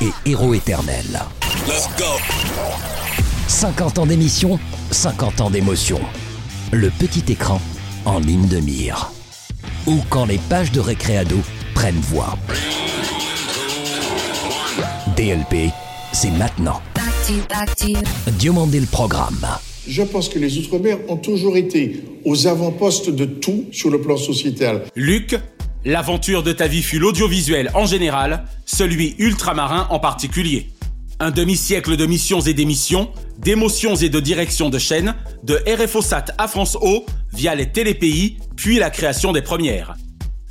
et héros éternel. 50 ans d'émission, 50 ans d'émotion. Le petit écran en ligne de mire. Ou quand les pages de Récréado prennent voix. DLP, c'est maintenant. Diomandé le programme. Je pense que les Outre-mer ont toujours été aux avant-postes de tout sur le plan sociétal. Luc, l'aventure de ta vie fut l'audiovisuel en général, celui ultramarin en particulier. Un demi-siècle de missions et d'émissions, d'émotions et de direction de chaînes, de RFOSAT à France O, via les télépays, puis la création des premières.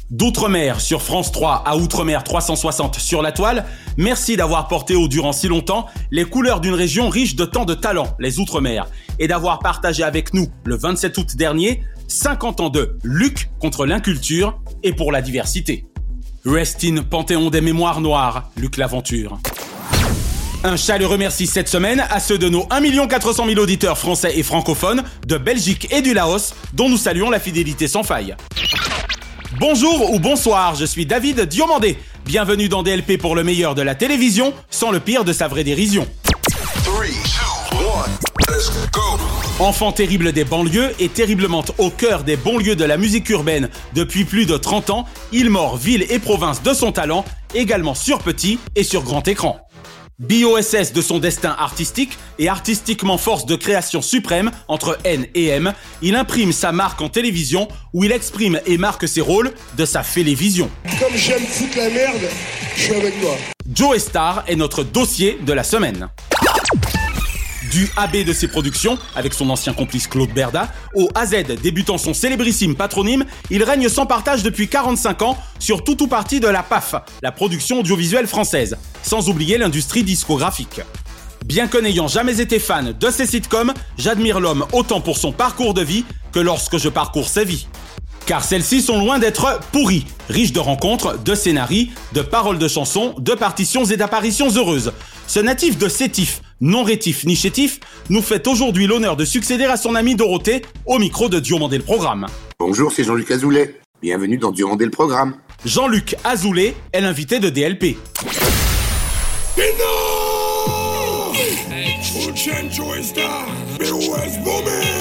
D'Outre-mer sur France 3 à Outre-mer 360 sur la toile, merci d'avoir porté haut durant si longtemps les couleurs d'une région riche de tant de talents, les Outre-mer, et d'avoir partagé avec nous, le 27 août dernier, 50 ans de Luc contre l'inculture et pour la diversité. Rest in Panthéon des mémoires noires, Luc L'Aventure. Un chaleureux merci cette semaine à ceux de nos 1 400 000 auditeurs français et francophones de Belgique et du Laos, dont nous saluons la fidélité sans faille. Bonjour ou bonsoir, je suis David Diomandé. Bienvenue dans DLP pour le meilleur de la télévision, sans le pire de sa vraie dérision. Enfant terrible des banlieues et terriblement au cœur des bons lieux de la musique urbaine depuis plus de 30 ans, il mord ville et province de son talent, également sur petit et sur grand écran. BOSS de son destin artistique et artistiquement force de création suprême entre N et M, il imprime sa marque en télévision où il exprime et marque ses rôles de sa félévision. Comme j'aime foutre la merde, je suis avec toi. Joe Star est notre dossier de la semaine. Du AB de ses productions, avec son ancien complice Claude Berda, au AZ débutant son célébrissime patronyme, il règne sans partage depuis 45 ans sur tout ou partie de la PAF, la production audiovisuelle française, sans oublier l'industrie discographique. Bien que n'ayant jamais été fan de ces sitcoms, j'admire l'homme autant pour son parcours de vie que lorsque je parcours sa vie. Car celles-ci sont loin d'être pourries, riches de rencontres, de scénarii, de paroles de chansons, de partitions et d'apparitions heureuses. Ce natif de Sétif, non rétif ni chétif, nous fait aujourd'hui l'honneur de succéder à son ami Dorothée au micro de Diomandé le Programme. Bonjour, c'est Jean-Luc Azoulay. Bienvenue dans Diomandé le Programme. Jean-Luc Azoulay est l'invité de DLP.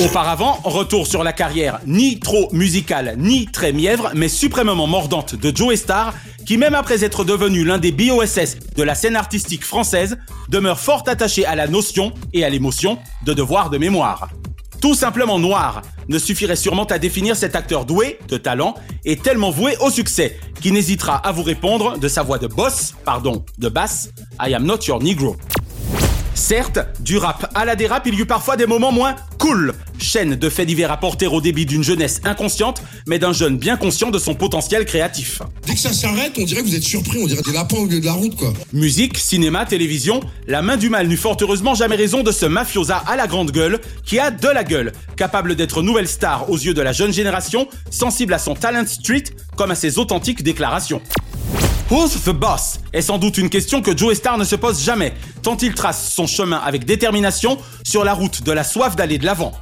Auparavant, retour sur la carrière ni trop musicale ni très mièvre, mais suprêmement mordante de Joe Star, qui même après être devenu l'un des BOSS de la scène artistique française, demeure fort attaché à la notion et à l'émotion de devoir de mémoire. Tout simplement noir ne suffirait sûrement à définir cet acteur doué, de talent, et tellement voué au succès, qui n'hésitera à vous répondre de sa voix de boss, pardon, de basse, I am not your negro. Certes, du rap à la dérap, il y eut parfois des moments moins cool. Chaîne de faits divers apportés au débit d'une jeunesse inconsciente, mais d'un jeune bien conscient de son potentiel créatif. Dès que ça s'arrête, on dirait que vous êtes surpris, on dirait des lapins au milieu de la route, quoi. Musique, cinéma, télévision, la main du mal n'eut fort heureusement jamais raison de ce mafiosa à la grande gueule, qui a de la gueule, capable d'être nouvelle star aux yeux de la jeune génération, sensible à son talent street comme à ses authentiques déclarations. Who's the boss est sans doute une question que Joe Star ne se pose jamais, tant il trace son chemin avec détermination sur la route de la soif d'aller de l'avant.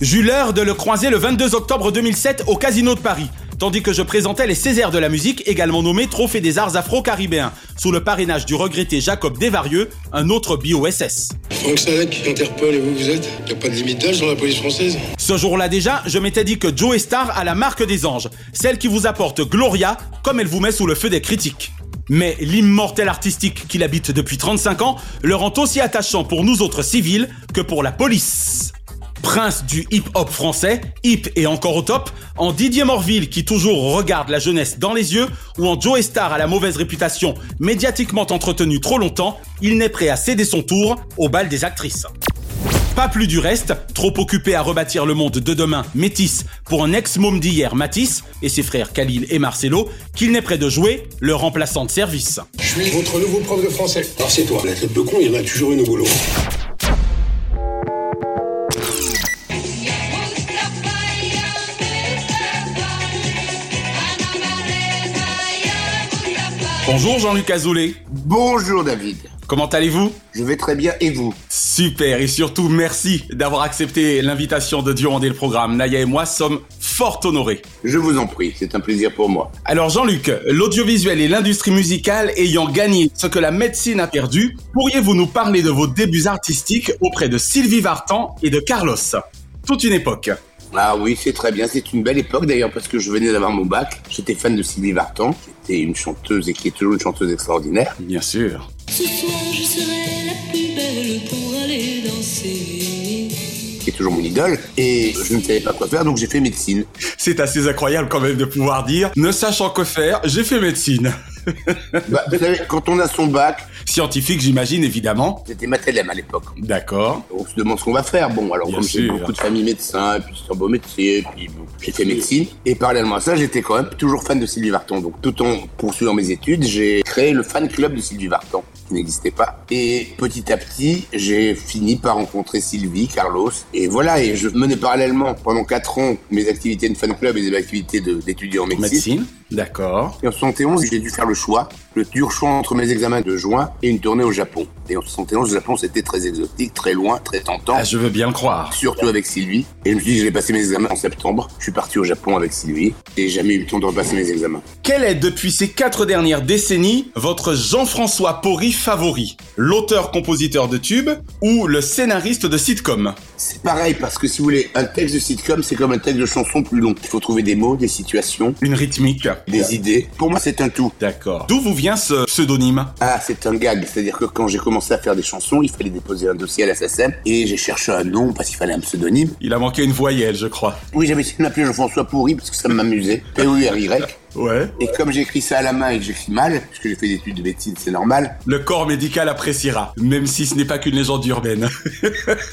J'eus l'heure de le croiser le 22 octobre 2007 au Casino de Paris, tandis que je présentais les Césaires de la musique, également nommés Trophée des Arts Afro-Caribéens, sous le parrainage du regretté Jacob Desvarieux, un autre BOSS. Franck Salek, Interpol, et vous, vous êtes? Y a pas de limite d'âge dans la police française? Ce jour-là déjà, je m'étais dit que Joe Star a la marque des anges, celle qui vous apporte Gloria comme elle vous met sous le feu des critiques. Mais l'immortel artistique qu'il habite depuis 35 ans le rend aussi attachant pour nous autres civils que pour la police. Prince du hip-hop français, hip et encore au top, en Didier Morville qui toujours regarde la jeunesse dans les yeux, ou en Joe Star à la mauvaise réputation médiatiquement entretenue trop longtemps, il n'est prêt à céder son tour au bal des actrices. Pas plus du reste, trop occupé à rebâtir le monde de demain métis pour un ex-môme d'hier Matisse et ses frères Khalil et Marcelo, qu'il n'est prêt de jouer le remplaçant de service. Je suis votre nouveau prof de français. Alors c'est toi, la tête de con, il y en a toujours une au boulot. Bonjour Jean-Luc Azoulay. Bonjour David. Comment allez-vous? Je vais très bien et vous? Super et surtout merci d'avoir accepté l'invitation de Durandé le programme. Naya et moi sommes fort honorés. Je vous en prie, c'est un plaisir pour moi. Alors Jean-Luc, l'audiovisuel et l'industrie musicale ayant gagné ce que la médecine a perdu, pourriez-vous nous parler de vos débuts artistiques auprès de Sylvie Vartan et de Carlos? Toute une époque. Ah oui, c'est très bien. C'est une belle époque d'ailleurs parce que je venais d'avoir mon bac. J'étais fan de Sylvie Vartan, qui était une chanteuse et qui est toujours une chanteuse extraordinaire. Bien sûr. Ce soir, je serai la plus belle pour aller danser. qui est toujours mon idole, et je ne savais pas quoi faire, donc j'ai fait médecine. C'est assez incroyable quand même de pouvoir dire, ne sachant que faire, j'ai fait médecine. Bah, vous savez, quand on a son bac, Scientifique, j'imagine, évidemment. c'était Mathelem à l'époque. D'accord. On se demande ce qu'on va faire. Bon, alors Bien comme j'ai sûr. beaucoup de familles médecins, et puis un beau métier, puis bon, j'ai fait médecine. Et parallèlement à ça, j'étais quand même toujours fan de Sylvie Vartan. Donc tout en poursuivant mes études, j'ai créé le fan club de Sylvie Vartan, qui n'existait pas. Et petit à petit, j'ai fini par rencontrer Sylvie, Carlos. Et voilà, et je menais parallèlement pendant quatre ans mes activités de fan club et mes activités de- d'étudiant en médecine. Médecine. D'accord. Et en 71, j'ai dû faire le choix, le dur choix entre mes examens de juin et une tournée au Japon. Et en 71, le Japon, c'était très exotique, très loin, très tentant. Ah, je veux bien le croire. Surtout avec Sylvie. Et je me suis dit, j'allais passer mes examens en septembre. Je suis parti au Japon avec Sylvie. Et j'ai jamais eu le temps de repasser mes examens. Quel est, depuis ces quatre dernières décennies, votre Jean-François Porry favori? L'auteur-compositeur de tubes ou le scénariste de sitcom? C'est pareil, parce que si vous voulez, un texte de sitcom, c'est comme un texte de chanson plus long. Il faut trouver des mots, des situations, Une rythmique des idées. Pour moi, c'est un tout. D'accord. D'où vous vient ce pseudonyme Ah, c'est un gag. C'est-à-dire que quand j'ai commencé à faire des chansons, il fallait déposer un dossier à la SACEM. Et j'ai cherché un nom parce qu'il fallait un pseudonyme. Il a manqué une voyelle, je crois. Oui, j'avais essayé de m'appeler Jean-François Pourri parce que ça m'amusait. P-O-U-R-Y. Ouais. Et comme j'écris ça à la main et que j'écris mal, puisque j'ai fait des études de médecine, c'est normal. Le corps médical appréciera, même si ce n'est pas qu'une légende urbaine.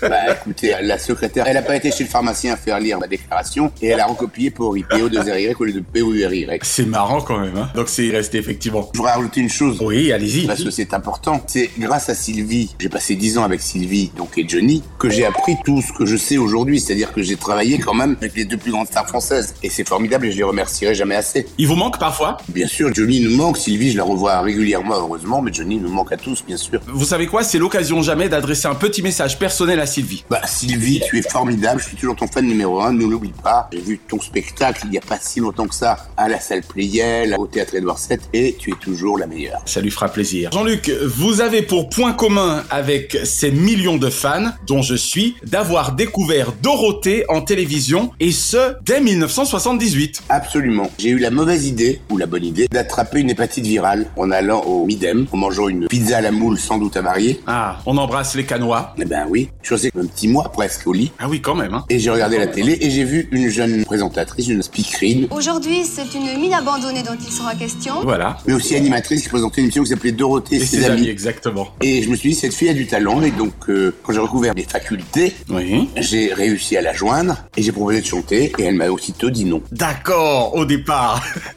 Bah écoutez, la secrétaire, elle a pas été chez le pharmacien faire lire ma déclaration et elle a recopié Pourri. P-O-2-R-Y au lieu de P-O-U-R-Y. c'est marrant quand même, hein. Donc c'est resté effectivement. Je voudrais rajouter une chose. Oui, allez-y. Parce que c'est important. C'est grâce à Sylvie, j'ai passé 10 ans avec Sylvie, donc et Johnny, que j'ai appris tout ce que je sais aujourd'hui. C'est-à-dire que j'ai travaillé quand même avec les deux plus grandes stars françaises. Et c'est formidable et je les remercierai jamais assez. Il vous manque parfois Bien sûr, Johnny nous manque. Sylvie, je la revois régulièrement, heureusement, mais Johnny nous manque à tous, bien sûr. Vous savez quoi C'est l'occasion jamais d'adresser un petit message personnel à Sylvie. Bah Sylvie, tu es formidable, je suis toujours ton fan numéro un, ne l'oublie pas. J'ai vu ton spectacle il y a pas si longtemps que ça à la salle Playel, au théâtre Édouard VII, et tu es toujours la meilleure. Ça lui fera plaisir. Jean-Luc, vous avez pour point commun avec ces millions de fans, dont je suis, d'avoir découvert Dorothée en télévision, et ce, dès 1978. Absolument. J'ai eu la mauvaise idée, ou la bonne idée, d'attraper une hépatite virale en allant au Midem, en mangeant une pizza à la moule sans doute avariée. Ah, on embrasse les canois. Eh ben oui, je suis resté un petit mois presque au lit. Ah oui, quand même, hein. Et j'ai regardé la télé et j'ai vu une jeune présentatrice, une speakerine, Aujourd'hui, c'est une mine abandonnée dont il sera question. Voilà. mais aussi animatrice qui présentait une émission qui s'appelait Dorothée et, Et ses, ses amis, amis. exactement. Et je me suis dit, cette fille a du talent. Et donc, euh, quand j'ai recouvert mes facultés, Oui. j'ai réussi à la joindre et j'ai proposé de chanter. Et elle m'a aussitôt dit non. D'accord, au départ.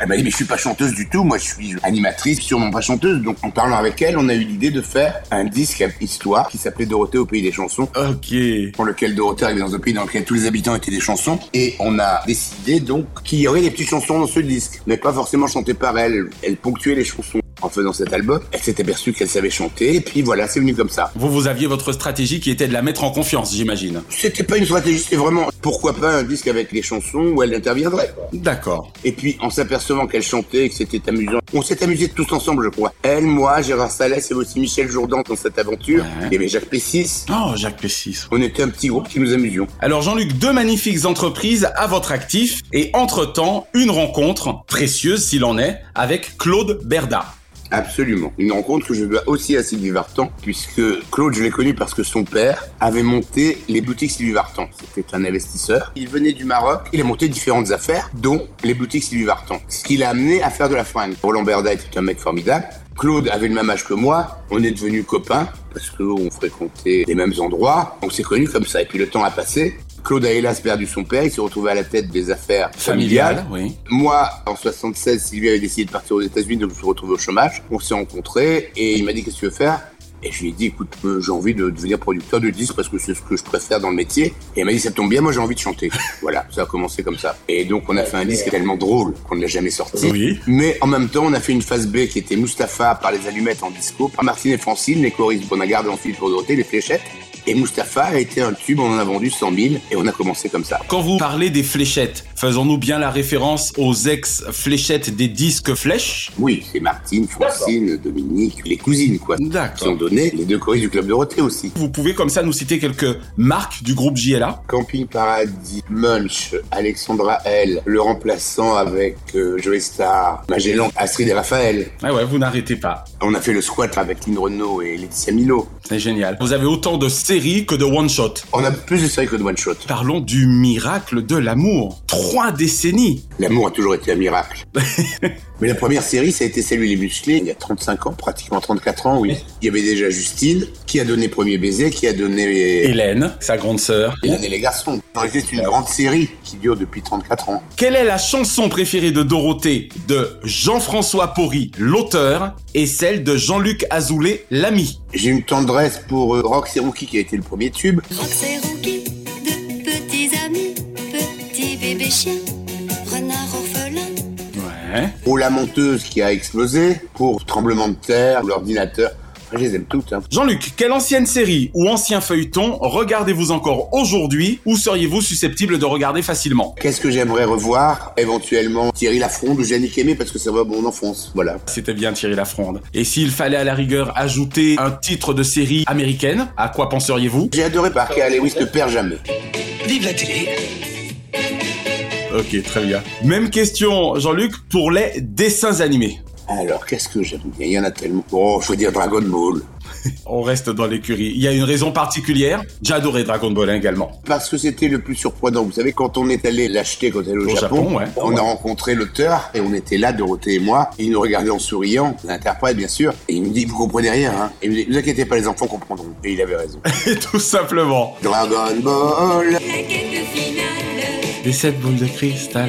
Elle m'a dit, mais je suis pas chanteuse du tout. Moi, je suis animatrice, sûrement pas chanteuse. Donc, en parlant avec elle, on a eu l'idée de faire un disque à histoire qui s'appelait Dorothée au pays des chansons. ok. Pour lequel Dorothée arrivait dans un pays dans lequel tous les habitants étaient des chansons. Et on a décidé donc qu'il y aurait des petites chansons dans ce disque. Mais pas forcément chantées par elle. Elle ponctuait les chansons. En faisant cet album, elle s'est aperçue qu'elle savait chanter. Et puis voilà, c'est venu comme ça. Vous, vous aviez votre stratégie qui était de la mettre en confiance, j'imagine. C'était pas une stratégie, c'était vraiment pourquoi pas un disque avec les chansons où elle interviendrait. D'accord. Et puis en s'apercevant qu'elle chantait et que c'était amusant, on s'est amusés tous ensemble, je crois. Elle, moi, Gérard Salès et aussi Michel Jourdan dans cette aventure. Ouais. Il y avait Jacques Pessis. Oh, Jacques Pessis. On était un petit groupe qui nous amusions. Alors Jean-Luc, deux magnifiques entreprises à votre actif et entre-temps, une rencontre, précieuse s'il en est, avec Claude Berda. Absolument. Une rencontre que je dois aussi à Sylvie Vartan, puisque Claude, je l'ai connu parce que son père avait monté les boutiques Sylvie Vartan. C'était un investisseur. Il venait du Maroc. Il a monté différentes affaires, dont les boutiques Sylvie Vartan. Ce qui l'a amené à faire de la fringue. Roland Berda était un mec formidable. Claude avait le même âge que moi. On est devenus copains parce qu'on fréquentait les mêmes endroits. On s'est connus comme ça. Et puis le temps a passé. Claude a hélas perdu son père. Il s'est retrouvé à la tête des affaires familiales. oui. Moi, en 76, Sylvie avait décidé de partir aux États-Unis, donc je me suis retrouvé au chômage. On s'est rencontrés et il m'a dit qu'est-ce que tu veux faire? Et je lui ai dit, écoute, euh, j'ai envie de devenir producteur de disques parce que c'est ce que je préfère dans le métier. Et elle m'a dit, ça tombe bien, moi j'ai envie de chanter. voilà, ça a commencé comme ça. Et donc on a fait un disque tellement drôle qu'on ne l'a jamais sorti. Oui. Mais en même temps, on a fait une phase B qui était Mustapha par les allumettes en disco, par Martine et Francine, les choristes qu'on a gardé ensuite pour Dorothée, les fléchettes. Et Mustapha a été un tube, on en a vendu 100 000 et on a commencé comme ça. Quand vous parlez des fléchettes, faisons-nous bien la référence aux ex-fléchettes des disques flèches Oui, c'est Martine, Francine, Dominique, les cousines quoi. Qui ont D'accord. donné les deux choristes du Club Dorothée aussi. Vous pouvez comme ça nous citer quelques marques du groupe JLA Camping Paradis, Munch, Alexandra L, le remplaçant avec euh, Joey Star, Magellan, Astrid et Raphaël. Ah ouais, vous n'arrêtez pas. On a fait le squat avec Lynn Renault et Laetitia Milo. C'est génial. Vous avez autant de séries que de one-shot. On a plus de séries que de one shot. Parlons du miracle de l'amour. Trois décennies. L'amour a toujours été un miracle. Mais la première série, ça a été Salut les musclés, il y a 35 ans, pratiquement 34 ans, oui. Il y avait déjà Justine, qui a donné Premier baiser, qui a donné Hélène, sa grande sœur. Hélène et les garçons. C'est une grande série qui dure depuis 34 ans. Quelle est la chanson préférée de Dorothée de Jean-François Porry, l'auteur, et celle de Jean-Luc Azoulay, l'ami? J'ai une tendresse pour euh, Rox et Rookie qui a été le premier tube. Ouais. Pour La Monteuse qui a explosé. Pour Tremblement de terre, l'ordinateur. Enfin, je les aime toutes. Hein. Jean-Luc, quelle ancienne série ou ancien feuilleton regardez-vous encore aujourd'hui ou seriez-vous susceptible de regarder facilement? Qu'est-ce que j'aimerais revoir Éventuellement Thierry Lafronde ou Yannick Aimé parce que ça va mon enfance. Voilà. C'était bien Thierry Lafronde. Et s'il fallait à la rigueur ajouter un titre de série américaine, à quoi penseriez-vous? J'ai adoré Parker Lewis ne perd jamais. Vive la télé Ok, très bien. Même question, Jean-Luc, pour les dessins animés. Alors, qu'est-ce que j'aime bien? Il y en a tellement. Oh, je veux dire Dragon Ball. On reste dans l'écurie. Il y a une raison particulière. J'ai adoré Dragon Ball hein, également. Parce que c'était le plus surprenant. Vous savez, quand on est allé l'acheter quand elle est au, Au Japon, ouais. on a rencontré l'auteur et on était là, Dorothée et moi. Et il nous regardait en souriant, l'interprète bien sûr. Et il nous dit, vous comprenez rien, hein Et il nous dit, ne vous inquiétez pas, les enfants comprendront. Et il avait raison. Tout simplement. Dragon Ball. La quête finale, Des sept boules de cristal.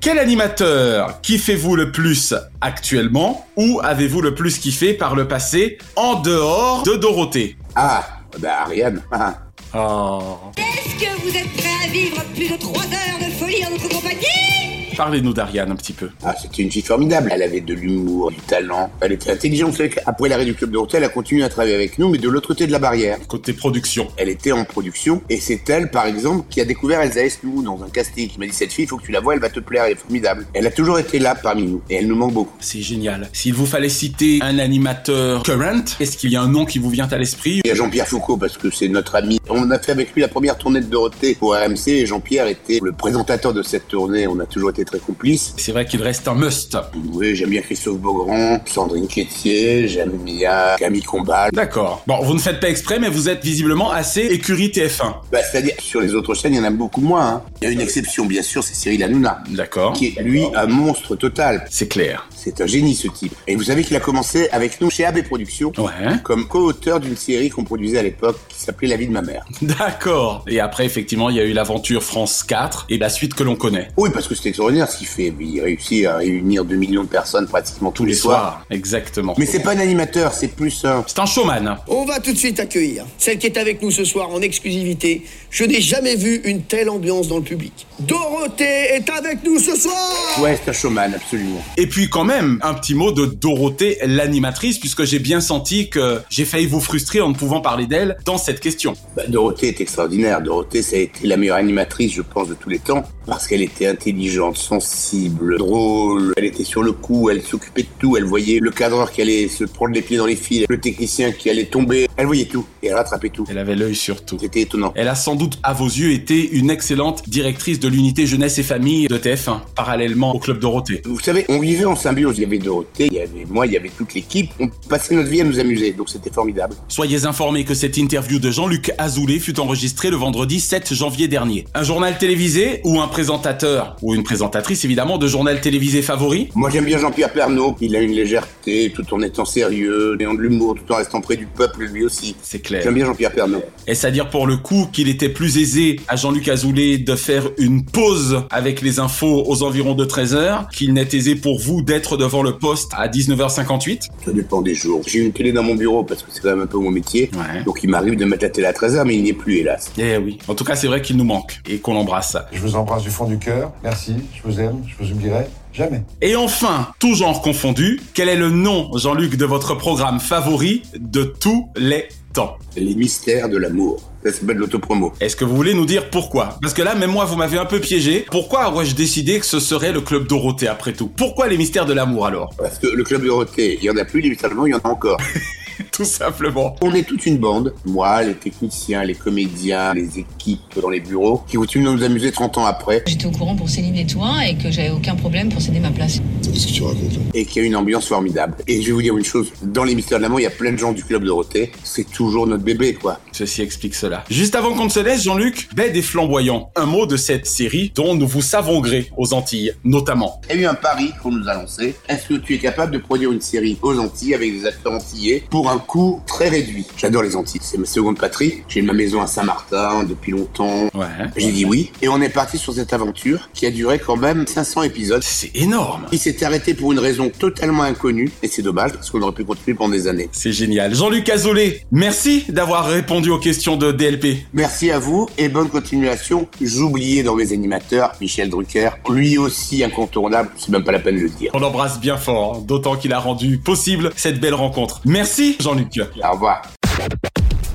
Quel animateur kiffez-vous le plus actuellement ou avez-vous le plus kiffé par le passé en dehors de Dorothée? Ah, bah Ariane. Ah. Oh. Est-ce que vous êtes prêts à vivre plus de 3 heures de folie en notre compagnie? Parlez-nous d'Ariane un petit peu. Ah, c'était une fille formidable. Elle avait de l'humour, du talent. Elle était intelligente. Vous qu'après l'arrêt du club de elle a continué à travailler avec nous, mais de l'autre côté de la barrière. Côté production. Elle était en production et c'est elle, par exemple, qui a découvert Elsa Esnou dans un casting. Qui m'a dit cette fille, il faut que tu la vois, elle va te plaire, elle est formidable. Elle a toujours été là parmi nous et elle nous manque beaucoup. C'est génial. S'il vous fallait citer un animateur current, est-ce qu'il y a un nom qui vous vient à l'esprit? Il y a Jean-Pierre Foucault parce que c'est notre ami. On a fait avec lui la première tournée de Dorothée pour RMC et Jean-Pierre était le présentateur de cette tournée. On a toujours été très. C'est vrai qu'il reste un must. Oui, j'aime bien Christophe Beaugrand, Sandrine Quétier, j'aime bien Camille Combal. D'accord. Bon, vous ne faites pas exprès, mais vous êtes visiblement assez écurie TF1. Bah, c'est-à-dire, sur les autres chaînes, il y en a beaucoup moins. hein. Il y a une exception, bien sûr, c'est Cyril Hanouna, D'accord. qui est, lui, un monstre total. C'est clair. C'est un génie, ce type. Et vous savez qu'il a commencé avec nous chez AB Productions, Ouais. comme co-auteur d'une série qu'on produisait à l'époque, qui s'appelait La vie de ma mère. D'accord. Et après, effectivement, il y a eu l'aventure France 4 et la suite que l'on connaît. Oui, parce que c'est extraordinaire ce qu'il fait. Il réussit à réunir 2 millions de personnes pratiquement tous, les, soirs. Exactement. Mais c'est pas un animateur, c'est plus un... C'est un showman. On va tout de suite accueillir celle qui est avec nous ce soir en exclusivité. Je n'ai jamais vu une telle ambiance dans le public. Dorothée est avec nous ce soir Ouais, c'est un showman, absolument. Et puis quand même, un petit mot de Dorothée, l'animatrice, puisque j'ai bien senti que j'ai failli vous frustrer en ne pouvant parler d'elle dans cette question. Bah, Dorothée est extraordinaire. Dorothée, ça a été la meilleure animatrice, je pense, de tous les temps. Parce qu'elle était intelligente, sensible, drôle. Elle était sur le coup, elle s'occupait de tout. Elle voyait le cadreur qui allait se prendre les pieds dans les fils, le technicien qui allait tomber. Elle voyait tout. Et elle rattrapait tout. Elle avait l'œil sur tout. C'était étonnant. Elle a sans doute, à vos yeux, été une excellente directrice de l'unité jeunesse et famille de TF1, parallèlement au Club Dorothée. Vous savez, on vivait en symbiose. Il y avait Dorothée, il y avait moi, il y avait toute l'équipe. On passait notre vie à nous amuser. Donc c'était formidable. Soyez informés que cette interview de Jean-Luc Azoulay fut enregistrée le vendredi 7 janvier dernier. Un journal télévisé ou un présentateur ou une présentatrice évidemment de journal télévisé favori Moi j'aime bien Jean-Pierre Pernaut. Il a une légèreté tout en étant sérieux, ayant de l'humour tout en restant près du peuple lui aussi. C'est clair. J'aime bien Jean-Pierre Pernaut. Est-ce à dire pour le coup qu'il était plus aisé à Jean-Luc Azoulay de faire une pause avec les infos aux environs de 13h qu'il n'est aisé pour vous d'être devant le poste à 19h58 Ça dépend des jours. J'ai une télé dans mon bureau parce que c'est quand même un peu mon métier. Ouais. Donc il m'arrive de mettre la télé à 13h, mais il n'y est plus hélas. Eh oui. En tout cas, c'est vrai qu'il nous manque et qu'on l'embrasse. Je vous embrasse du fond du cœur. Merci. Je vous aime. Je vous oublierai jamais. Et enfin, tout genre confondu, quel est le nom, Jean-Luc, de votre programme favori de tous les temps? Les mystères de l'amour. Ça s'appelle l'autopromo. Est-ce que vous voulez nous dire pourquoi? Parce que là, même moi, vous m'avez un peu piégé. Pourquoi aurais-je décidé que ce serait le Club Dorothée après tout? Pourquoi les mystères de l'amour alors? Parce que le club Dorothée, il y en a plus, les mystères de l'amour, il y en a encore. Tout simplement. On est toute une bande, moi, les techniciens, les comédiens, les équipes dans les bureaux, qui continuent de nous amuser 30 ans après, J'étais au courant pour Céline et toi et que j'avais aucun problème pour céder ma place. Qu'est-ce que tu racontes et qu'il y a une ambiance formidable. Et je vais vous dire une chose, dans les mystères de l'amour, il y a plein de gens du club Dorothée, c'est toujours notre bébé, quoi. Ceci explique cela. Juste avant qu'on ne se laisse, Jean-Luc, bête et flamboyant, un mot de cette série dont nous vous savons gré aux Antilles, notamment. Il y a eu un pari qu'on nous a lancé. Est-ce que tu es capable de produire une série aux Antilles avec des acteurs antillais pour un coût très réduit J'adore les Antilles, c'est ma seconde patrie. J'ai ma maison à Saint-Martin depuis longtemps. Ouais. J'ai dit oui. Et on est parti sur cette aventure qui a duré quand même 500 épisodes. C'est énorme. Il s'est arrêté pour une raison totalement inconnue. Et c'est dommage parce qu'on aurait pu continuer pendant des années. C'est génial. Jean-Luc Azoulay, merci d'avoir répondu aux questions de DLP. Merci à vous et bonne continuation. J'oubliais dans mes animateurs Michel Drucker, lui aussi incontournable, c'est même pas la peine de le dire. On l'embrasse bien fort, hein, d'autant qu'il a rendu possible cette belle rencontre. Merci Jean-Luc. Au revoir.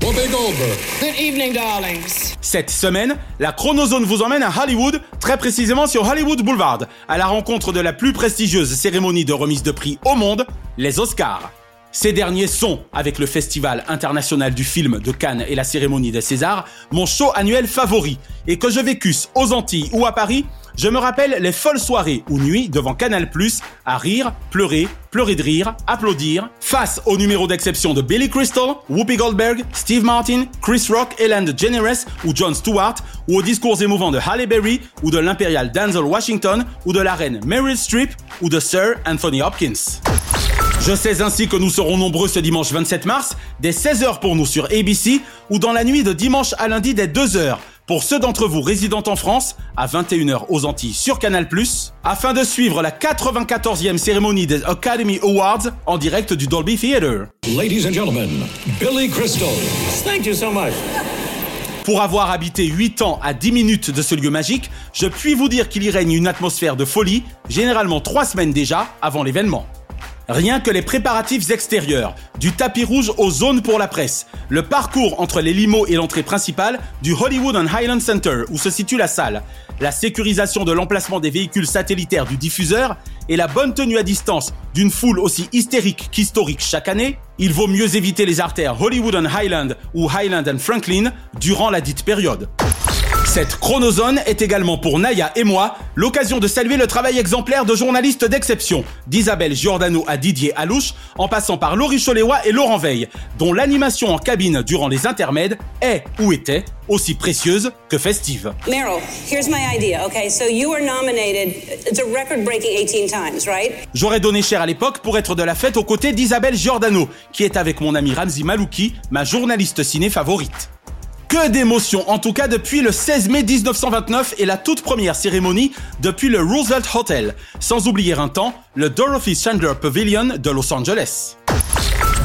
Good evening, darlings. Cette semaine, la chronozone vous emmène à Hollywood, très précisément sur Hollywood Boulevard, à la rencontre de la plus prestigieuse cérémonie de remise de prix au monde, les Oscars. Ces derniers sont, avec le Festival international du film de Cannes et la cérémonie des Césars, mon show annuel favori. Et que je vécusse aux Antilles ou à Paris, je me rappelle les folles soirées ou nuits devant Canal+, à rire, pleurer, pleurer de rire, applaudir, face au numéro d'exception de Billy Crystal, Whoopi Goldberg, Steve Martin, Chris Rock, Ellen DeGeneres ou Jon Stewart, ou aux discours émouvants de Halle Berry, ou de l'impérial Denzel Washington, ou de la reine Meryl Streep, ou de Sir Anthony Hopkins. Je sais ainsi que nous serons nombreux ce dimanche 27 mars, dès 16h pour nous sur ABC, ou dans la nuit de dimanche à lundi dès 2h, pour ceux d'entre vous résidant en France, à 21h aux Antilles sur Canal+, afin de suivre la 94e cérémonie des Academy Awards en direct du Dolby Theatre. Ladies and gentlemen, Billy Crystal. Thank you so much. Pour avoir habité 8 ans à 10 minutes de ce lieu magique, je puis vous dire qu'il y règne une atmosphère de folie, généralement 3 semaines déjà avant l'événement. Rien que les préparatifs extérieurs, du tapis rouge aux zones pour la presse, le parcours entre les limos et l'entrée principale du Hollywood and Highland Center où se situe la salle, la sécurisation de l'emplacement des véhicules satellitaires du diffuseur et la bonne tenue à distance d'une foule aussi hystérique qu'historique chaque année, il vaut mieux éviter les artères Hollywood and Highland ou Highland and Franklin durant la dite période. Cette chronozone est également pour Naya et moi l'occasion de saluer le travail exemplaire de journalistes d'exception, d'Isabelle Giordano à Didier Alouche, en passant par Laurie Choléwa et Laurent Veil, dont l'animation en cabine durant les intermèdes est ou était aussi précieuse que festive. Meryl, here's my idea, okay? So you were nominated, it's a record breaking 18 times, right? J'aurais donné cher à l'époque pour être de la fête aux côtés d'Isabelle Giordano, qui est avec mon ami Ramzi Malouki, ma journaliste ciné favorite. Que d'émotions, en tout cas depuis le 16 mai 1929 et la toute première cérémonie depuis le Roosevelt Hotel, sans oublier un temps le Dorothy Chandler Pavilion de Los Angeles.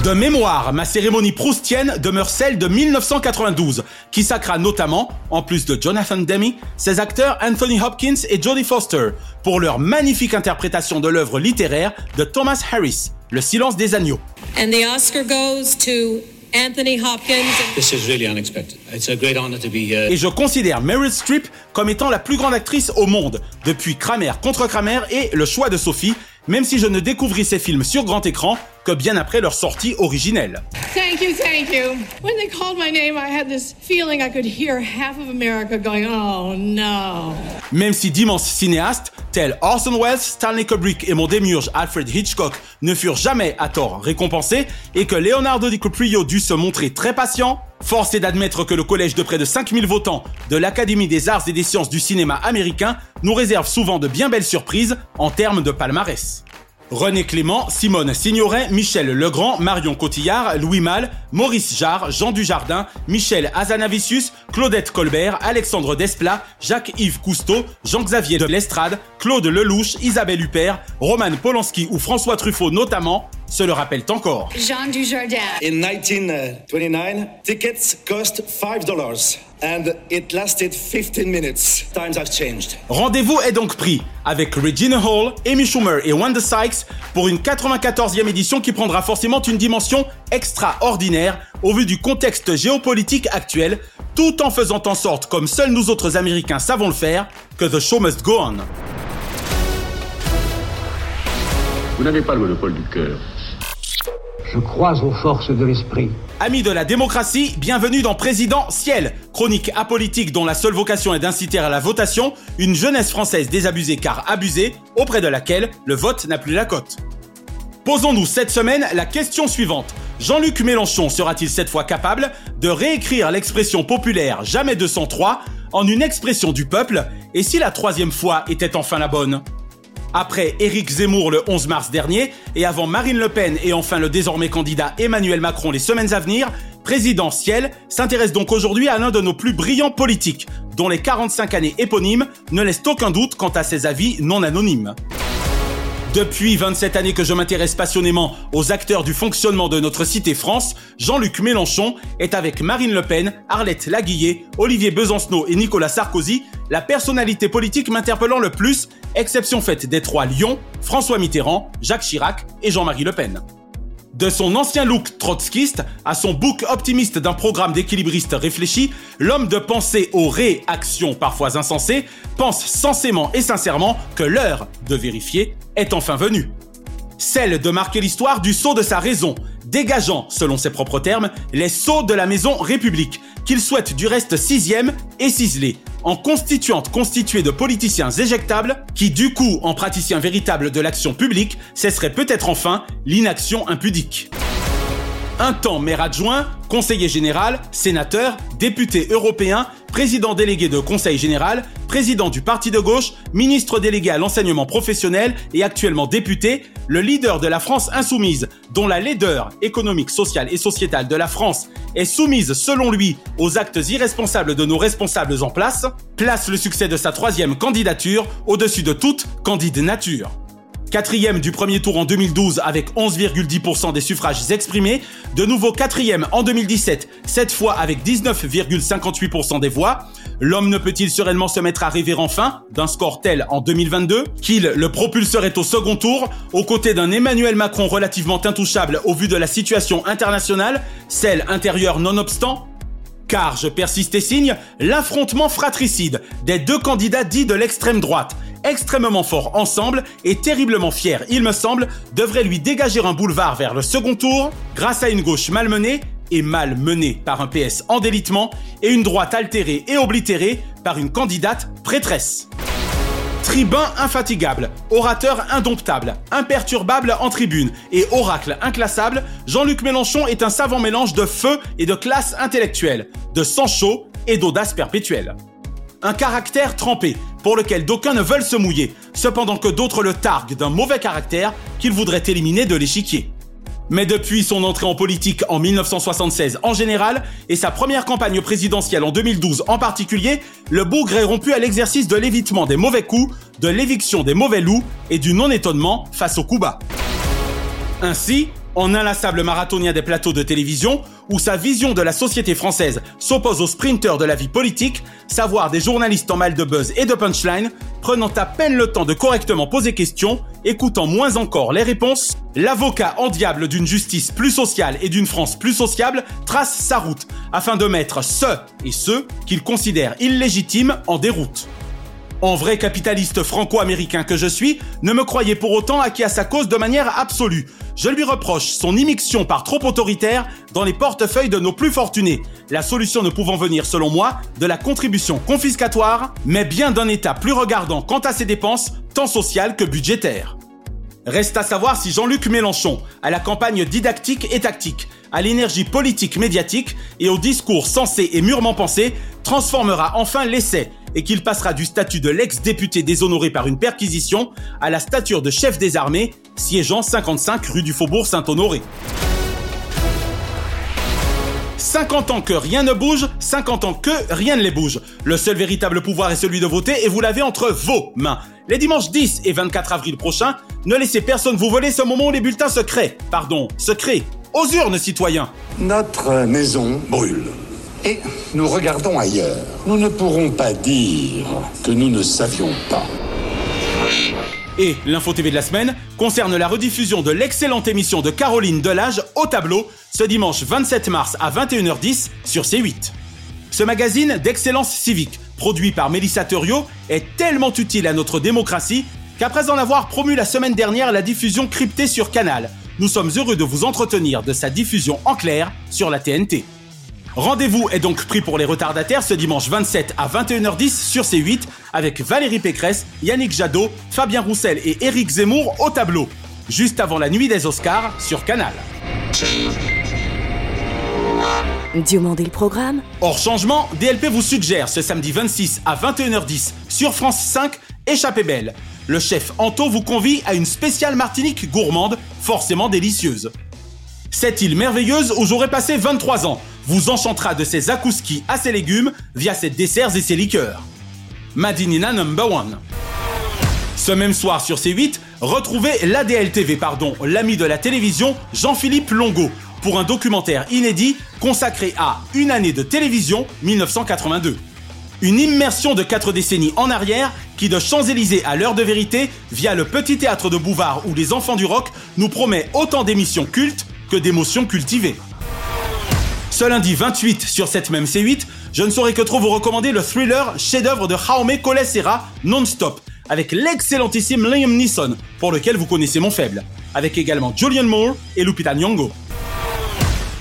De mémoire, ma cérémonie proustienne demeure celle de 1992, qui sacra notamment, en plus de Jonathan Demme, ses acteurs Anthony Hopkins et Jodie Foster, pour leur magnifique interprétation de l'œuvre littéraire de Thomas Harris, Le silence des agneaux. And the Oscar goes to Anthony Hopkins. This is really unexpected. It's a great honor to be here. Et je considère Meryl Streep comme étant la plus grande actrice au monde, depuis Kramer contre Kramer et Le choix de Sophie, même si je ne découvris ces films sur grand écran que bien après leur sortie originelle. Thank you, thank you. When they called my name, I had this feeling I could hear half of America going, oh no. Même si d'immenses cinéastes, tels Orson Welles, Stanley Kubrick et mon démiurge Alfred Hitchcock ne furent jamais à tort récompensés, et que Leonardo DiCaprio dut se montrer très patient, Force est d'admettre que le collège de près de 5000 votants de l'Académie des arts et des sciences du cinéma américain nous réserve souvent de bien belles surprises en termes de palmarès. René Clément, Simone Signoret, Michel Legrand, Marion Cotillard, Louis Malle, Maurice Jarre, Jean Dujardin, Michel Azanavicius, Claudette Colbert, Alexandre Desplat, Jacques-Yves Cousteau, Jean-Xavier de Lestrade, Claude Lelouch, Isabelle Huppert, Roman Polanski ou François Truffaut notamment, se le rappellent encore. Jean Dujardin. In 1929, tickets cost $5 and it lasted 15 minutes. Times have changed. Rendez-vous est donc pris avec Regina Hall, Amy Schumer et Wanda Sykes pour une 94e édition qui prendra forcément une dimension extraordinaire au vu du contexte géopolitique actuel, tout en faisant en sorte, comme seuls nous autres Américains savons le faire, que The Show must go on. Vous n'avez pas le monopole du cœur. Je crois aux forces de l'esprit. Amis de la démocratie, bienvenue dans Président Ciel, chronique apolitique dont la seule vocation est d'inciter à la votation une jeunesse française désabusée car abusée, auprès de laquelle le vote n'a plus la cote. Posons-nous cette semaine la question suivante. Jean-Luc Mélenchon sera-t-il cette fois capable de réécrire l'expression populaire jamais 203 en une expression du peuple et si la troisième fois était enfin la bonne? Après Éric Zemmour le 11 mars dernier et avant Marine Le Pen et enfin le désormais candidat Emmanuel Macron les semaines à venir, Présidentiel s'intéresse donc aujourd'hui à l'un de nos plus brillants politiques, dont les 45 années éponymes ne laissent aucun doute quant à ses avis non anonymes. Depuis 27 années que je m'intéresse passionnément aux acteurs du fonctionnement de notre cité France, Jean-Luc Mélenchon est avec Marine Le Pen, Arlette Laguillet, Olivier Besancenot et Nicolas Sarkozy la personnalité politique m'interpellant le plus, exception faite des trois Lyon, François Mitterrand, Jacques Chirac et Jean-Marie Le Pen. De son ancien look trotskiste à son bouc optimiste d'un programme d'équilibriste réfléchi, l'homme de pensée aux réactions parfois insensées pense sensément et sincèrement que l'heure de vérifier est enfin venue. Celle de marquer l'histoire du saut de sa raison, dégageant, selon ses propres termes, les sauts de la maison République, qu'il souhaite du reste sixième et ciselé, en constituante constituée de politiciens éjectables qui, du coup, en praticiens véritables de l'action publique, cesserait peut-être enfin l'inaction impudique. Un temps maire adjoint, conseiller général, sénateur, député européen, président délégué de conseil général, président du parti de gauche, ministre délégué à l'enseignement professionnel et actuellement député, le leader de la France insoumise, dont la laideur économique, sociale et sociétale de la France est soumise selon lui aux actes irresponsables de nos responsables en place, place le succès de sa troisième candidature au-dessus de toute candide nature. Quatrième du premier tour en 2012 avec 11,10% des suffrages exprimés. De nouveau quatrième en 2017, cette fois avec 19,58% des voix. L'homme ne peut-il sereinement se mettre à rêver enfin d'un score tel en 2022 qu'il le propulserait au second tour aux côtés d'un Emmanuel Macron relativement intouchable au vu de la situation internationale, celle intérieure nonobstant car, je persiste et signe, l'affrontement fratricide des deux candidats dits de l'extrême droite, extrêmement forts ensemble et terriblement fiers, il me semble, devrait lui dégager un boulevard vers le second tour grâce à une gauche malmenée et mal menée par un PS en délitement et une droite altérée et oblitérée par une candidate prêtresse. Tribun infatigable, orateur indomptable, imperturbable en tribune et oracle inclassable, Jean-Luc Mélenchon est un savant mélange de feu et de classe intellectuelle, de sang chaud et d'audace perpétuelle. Un caractère trempé, pour lequel d'aucuns ne veulent se mouiller, cependant que d'autres le targuent d'un mauvais caractère qu'ils voudraient éliminer de l'échiquier. Mais depuis son entrée en politique en 1976 en général et sa première campagne présidentielle en 2012 en particulier, le bougre est rompu à l'exercice de l'évitement des mauvais coups, de l'éviction des mauvais loups et du non-étonnement face aux coups. Ainsi, en inlassable marathonien des plateaux de télévision, où sa vision de la société française s'oppose aux sprinteurs de la vie politique, savoir des journalistes en mal de buzz et de punchline, prenant à peine le temps de correctement poser questions, écoutant moins encore les réponses, l'avocat en diable d'une justice plus sociale et d'une France plus sociable trace sa route, afin de mettre ceux et ceux qu'il considère illégitimes en déroute. En vrai capitaliste franco-américain que je suis, ne me croyez pour autant acquis à sa cause de manière absolue. Je lui reproche son immixtion par trop autoritaire dans les portefeuilles de nos plus fortunés. La solution ne pouvant venir, selon moi, de la contribution confiscatoire, mais bien d'un État plus regardant quant à ses dépenses, tant sociales que budgétaires. Reste à savoir si Jean-Luc Mélenchon, à la campagne didactique et tactique, à l'énergie politique médiatique et au discours sensé et mûrement pensé, transformera enfin l'essai et qu'il passera du statut de l'ex-député déshonoré par une perquisition à la stature de chef des armées, siégeant 55 rue du Faubourg Saint-Honoré. 50 ans que rien ne bouge, 50 ans que rien ne les bouge. Le seul véritable pouvoir est celui de voter et vous l'avez entre vos mains. Les dimanches 10 et 24 avril prochains, ne laissez personne vous voler ce moment où les bulletins se créent. Pardon, se créent. Aux urnes, citoyens. Notre maison brûle. Et nous regardons ailleurs. Nous ne pourrons pas dire que nous ne savions pas. Et l'info TV de la semaine concerne la rediffusion de l'excellente émission de Caroline Delage au tableau ce dimanche 27 mars à 21h10 sur C8. Ce magazine d'excellence civique, produit par Mélissa Thurio, est tellement utile à notre démocratie qu'après en avoir promu la semaine dernière la diffusion cryptée sur Canal, nous sommes heureux de vous entretenir de sa diffusion en clair sur la TNT. Rendez-vous est donc pris pour les retardataires ce dimanche 27 à 21h10 sur C8 avec Valérie Pécresse, Yannick Jadot, Fabien Roussel et Éric Zemmour au tableau, juste avant la nuit des Oscars sur Canal. Diomandé le programme Hors changement, DLP vous suggère ce samedi 26 à 21h10 sur France 5 Échappée belle. Le chef Anto vous convie à une spéciale Martinique gourmande, forcément délicieuse. Cette île merveilleuse où j'aurais passé 23 ans vous enchantera de ses akouskis à ses légumes via ses desserts et ses liqueurs. Madinina number one. Ce même soir sur C8, retrouvez l'ADLTV, pardon, l'ami de la télévision Jean-Philippe Longo, pour un documentaire inédit consacré à une année de télévision 1982. Une immersion de quatre décennies en arrière qui de Champs-Élysées à l'heure de vérité, via le petit théâtre de Bouvard ou les enfants du rock, nous promet autant d'émissions cultes d'émotions cultivées. Ce lundi 28 sur cette même C8, je ne saurais que trop vous recommander le thriller chef-d'œuvre de Jaume Collet Serra, Non-Stop, avec l'excellentissime Liam Neeson, pour lequel vous connaissez mon faible, avec également Julian Moore et Lupita Nyong'o.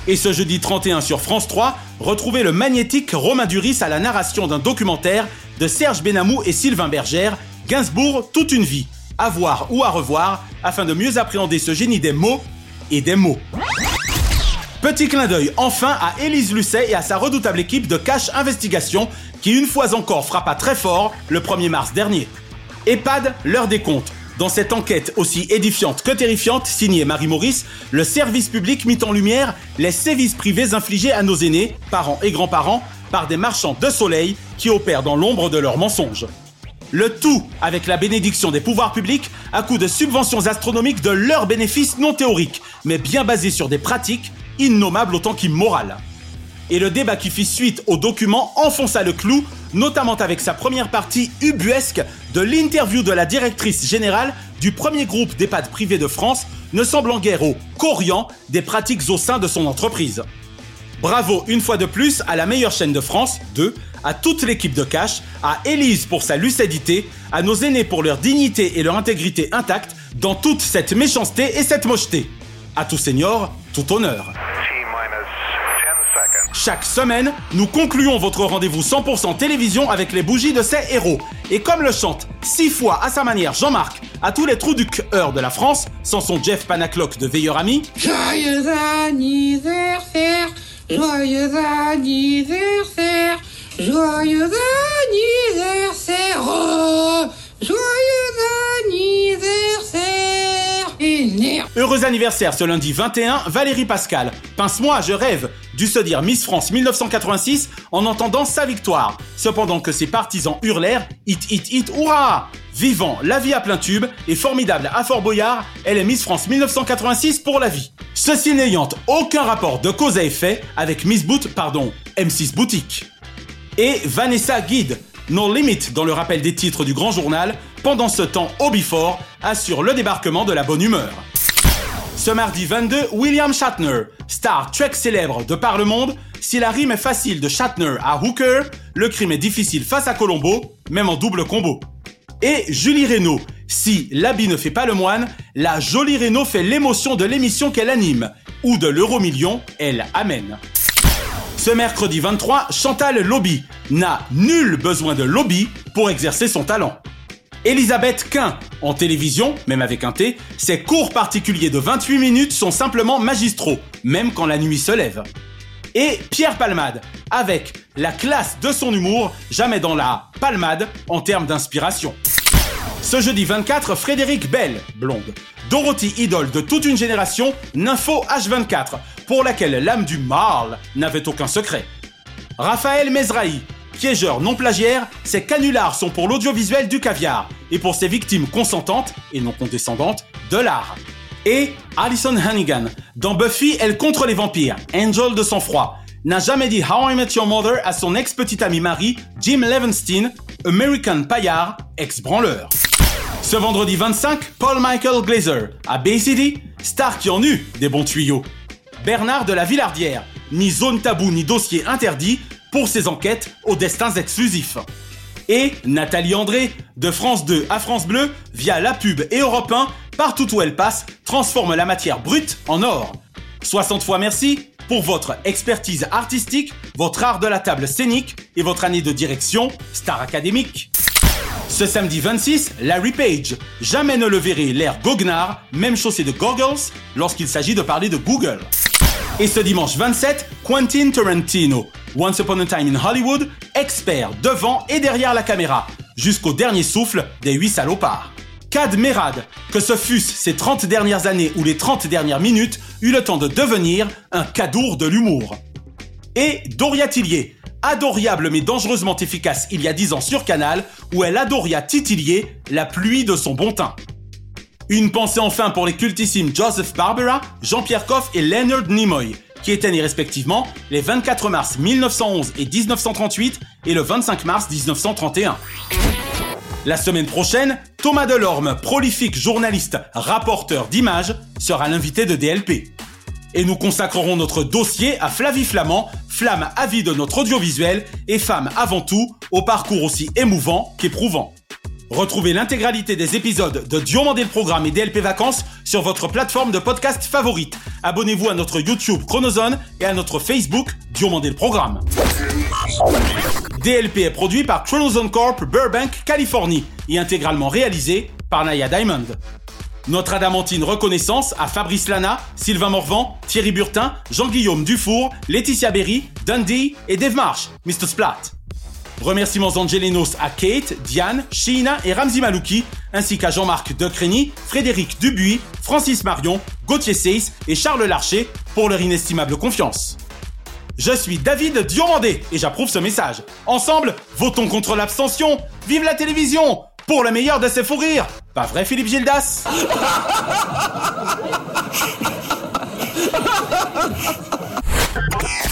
Et ce jeudi 31 sur France 3, retrouvez le magnétique Romain Duris à la narration d'un documentaire de Serge Benamou et Sylvain Bergère, Gainsbourg toute une vie, à voir ou à revoir, afin de mieux appréhender ce génie des mots Petit clin d'œil enfin à Élise Lucet et à sa redoutable équipe de Cash Investigation qui une fois encore frappa très fort le 1er mars dernier. EHPAD, l'heure des comptes. Dans cette enquête aussi édifiante que terrifiante, signée Marie Maurice, le service public mit en lumière les sévices privés infligés à nos aînés, parents et grands-parents, par des marchands de soleil qui opèrent dans l'ombre de leurs mensonges. Le tout avec la bénédiction des pouvoirs publics à coup de subventions astronomiques de leurs bénéfices non théoriques, mais bien basés sur des pratiques innommables autant qu'immorales. Et le débat qui fit suite au document enfonça le clou, notamment avec sa première partie ubuesque de l'interview de la directrice générale du premier groupe d'EHPAD privé de France, ne semblant guère au corian des pratiques au sein de son entreprise. Bravo une fois de plus à la meilleure chaîne de France, 2, à toute l'équipe de Cash, à Élise pour sa lucidité, à nos aînés pour leur dignité et leur intégrité intacte dans toute cette méchanceté et cette mocheté. À tout seigneur, tout honneur. Chaque semaine, nous concluons votre rendez-vous 100% télévision avec les bougies de ces héros. Et comme le chante six fois à sa manière Jean-Marc à tous les trous du cœur de la France, sans son Jeff Panaclock de veilleur ami. Joyeux anniversaire, joyeux anniversaire, oh, joyeux anniversaire. Heureux anniversaire ce lundi 21, Valérie Pascal. Pince-moi, je rêve, dû se dire Miss France 1986 en entendant sa victoire. Cependant que ses partisans hurlèrent Hit, hit, hit, hurrah Vivant, la vie à plein tube et formidable à Fort Boyard, elle est Miss France 1986 pour la vie. Ceci n'ayant aucun rapport de cause à effet avec Miss Boot, pardon, M6 Boutique. Et Vanessa Guide, non limite dans le rappel des titres du grand journal, pendant ce temps au Before, assure le débarquement de la bonne humeur. Ce mardi 22, William Shatner, star Trek célèbre de par le monde, si la rime est facile de Shatner à Hooker, le crime est difficile face à Colombo, même en double combo. Et Julie Reynaud, si l'habit ne fait pas le moine, la jolie Reynaud fait l'émotion de l'émission qu'elle anime, ou de l'euro-million, elle amène. Ce mercredi 23, Chantal Lobby n'a nul besoin de lobby pour exercer son talent. Elisabeth Quint, En télévision, même avec un T, ces cours particuliers de 28 minutes sont simplement magistraux, même quand la nuit se lève. Et Pierre Palmade, avec la classe de son humour, jamais dans la palmade en termes d'inspiration. Ce jeudi 24, Frédéric Bell, blonde. Dorothy, idole de toute une génération, Nympho H24, pour laquelle l'âme du Marl n'avait aucun secret. Raphaël Mezrahi, piégeur non plagiaire, ses canulars sont pour l'audiovisuel du caviar, et pour ses victimes consentantes, et non condescendantes, de l'art. Et Alison Hannigan, dans Buffy, elle contre les vampires, Angel de sang-froid, n'a jamais dit How I Met Your Mother à son ex-petit ami mari, Jim Levenstein, American paillard, ex-branleur. Ce vendredi 25, Paul Michael Glazer, à Bay City, star qui en eut des bons tuyaux. Bernard de la Villardière, ni zone taboue ni dossier interdit pour ses enquêtes aux destins exclusifs. Et Nathalie André, de France 2 à France Bleu, via la pub et Europe 1, partout où elle passe, transforme la matière brute en or. 60 fois merci pour votre expertise artistique, votre art de la table scénique et votre année de direction Star Académique. Ce samedi 26, Larry Page. Jamais ne le verrez l'air goguenard, même chaussé de goggles, lorsqu'il s'agit de parler de Google. Et ce dimanche 27, Quentin Tarantino. Once Upon a Time in Hollywood, expert devant et derrière la caméra, jusqu'au dernier souffle des huit salopards. Cad Merad, que ce fussent ces 30 dernières années ou les 30 dernières minutes, eut le temps de devenir un cadour de l'humour. Et Doria Tillier, adorable mais dangereusement efficace il y a 10 ans sur Canal, où elle adoria titiller la pluie de son bon teint. Une pensée enfin pour les cultissimes Joseph Barbera, Jean-Pierre Coff et Leonard Nimoy, qui étaient nés respectivement les 24 mars 1911 et 1938 et le 25 mars 1931. La semaine prochaine, Thomas Delorme, prolifique journaliste, rapporteur d'images, sera l'invité de DLP. Et nous consacrerons notre dossier à Flavie Flamand, flamme avide de notre audiovisuel et femme avant tout, au parcours aussi émouvant qu'éprouvant. Retrouvez l'intégralité des épisodes de Diomandé le Programme et DLP Vacances sur votre plateforme de podcast favorite. Abonnez-vous à notre YouTube Chronozone et à notre Facebook Diomandé le Programme. DLP est produit par Chronozone Corp Burbank, Californie et intégralement réalisé par Naya Diamond. Notre adamantine reconnaissance à Fabrice Lana, Sylvain Morvan, Thierry Burtin, Jean-Guillaume Dufour, Laetitia Berry, Dundee et Dave Marsh, Mr. Splat. Remerciements angelinos à Kate, Diane, Sheena et Ramzi Malouki, ainsi qu'à Jean-Marc Decrény, Frédéric Dubuis, Francis Marion, Gauthier Seyss et Charles Larcher pour leur inestimable confiance. Je suis David Diomandé et j'approuve ce message. Ensemble, votons contre l'abstention. Vive la télévision Pour le meilleur de ses fous rires Pas vrai Philippe Gildas?